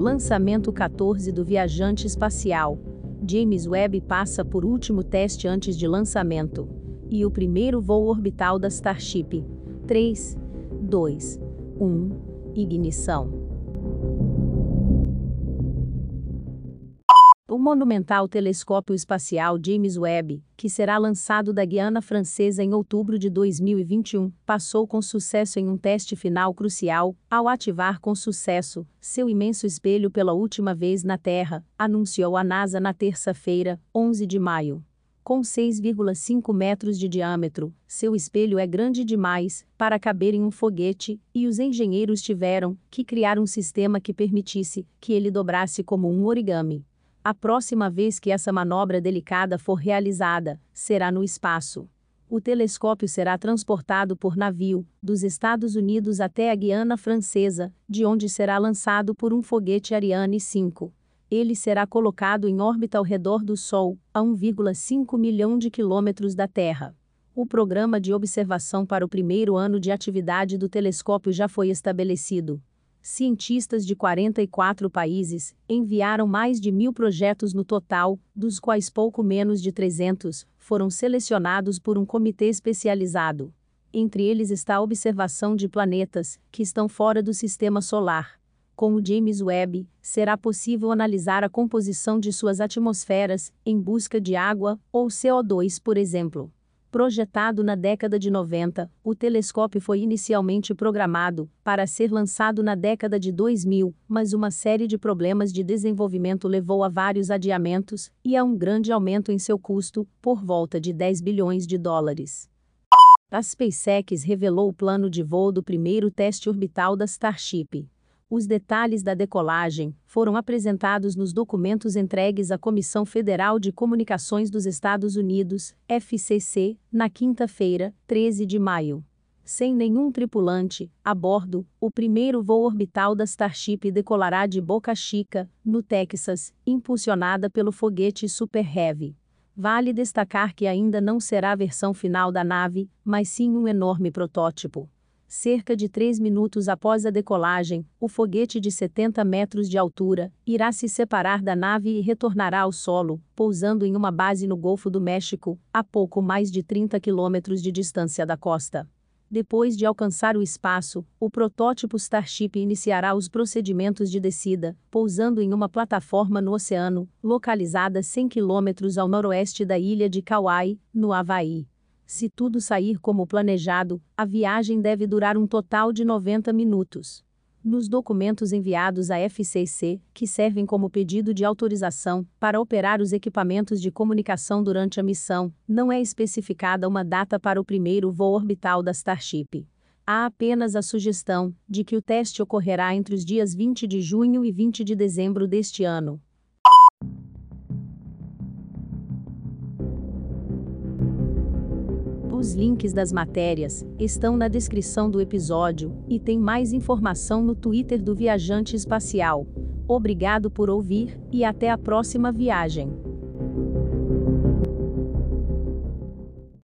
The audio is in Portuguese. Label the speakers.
Speaker 1: Lançamento 14 do viajante espacial. James Webb passa por último teste antes de lançamento. E o primeiro voo orbital da Starship. 3, 2, 1. Ignição. Monumental telescópio espacial James Webb, que será lançado da Guiana Francesa em outubro de 2021, passou com sucesso em um teste final crucial, ao ativar com sucesso seu imenso espelho pela última vez na Terra, anunciou a NASA na terça-feira, 11 de maio. Com 6,5 metros de diâmetro, seu espelho é grande demais para caber em um foguete, e os engenheiros tiveram que criar um sistema que permitisse que ele dobrasse como um origami. A próxima vez que essa manobra delicada for realizada, será no espaço. O telescópio será transportado por navio, dos Estados Unidos até a Guiana Francesa, de onde será lançado por um foguete Ariane 5. Ele será colocado em órbita ao redor do Sol, a 1,5 milhão de quilômetros da Terra. O programa de observação para o primeiro ano de atividade do telescópio já foi estabelecido cientistas de 44 países enviaram mais de mil projetos no total, dos quais pouco menos de 300 foram selecionados por um comitê especializado. Entre eles está a observação de planetas que estão fora do sistema solar. Com o James Webb, será possível analisar a composição de suas atmosferas em busca de água ou CO2, por exemplo. Projetado na década de 90, o telescópio foi inicialmente programado para ser lançado na década de 2000, mas uma série de problemas de desenvolvimento levou a vários adiamentos e a um grande aumento em seu custo, por volta de 10 bilhões de dólares. A SpaceX revelou o plano de voo do primeiro teste orbital da Starship. Os detalhes da decolagem foram apresentados nos documentos entregues à Comissão Federal de Comunicações dos Estados Unidos, FCC, na quinta-feira, 13 de maio. Sem nenhum tripulante, a bordo, o primeiro voo orbital da Starship decolará de Boca Chica, no Texas, impulsionada pelo foguete Super Heavy. Vale destacar que ainda não será a versão final da nave, mas sim um enorme protótipo. Cerca de três minutos após a decolagem, o foguete de 70 metros de altura irá se separar da nave e retornará ao solo, pousando em uma base no Golfo do México, a pouco mais de 30 quilômetros de distância da costa. Depois de alcançar o espaço, o protótipo Starship iniciará os procedimentos de descida, pousando em uma plataforma no oceano, localizada 100 quilômetros ao noroeste da ilha de Kauai, no Havaí. Se tudo sair como planejado, a viagem deve durar um total de 90 minutos. Nos documentos enviados à FCC, que servem como pedido de autorização para operar os equipamentos de comunicação durante a missão, não é especificada uma data para o primeiro voo orbital da Starship. Há apenas a sugestão de que o teste ocorrerá entre os dias 20 de junho e 20 de dezembro deste ano. Os links das matérias estão na descrição do episódio e tem mais informação no Twitter do Viajante Espacial. Obrigado por ouvir e até a próxima viagem.